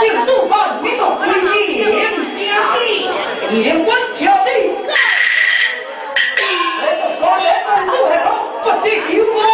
定做饭，你讲规矩，你，你，我来管，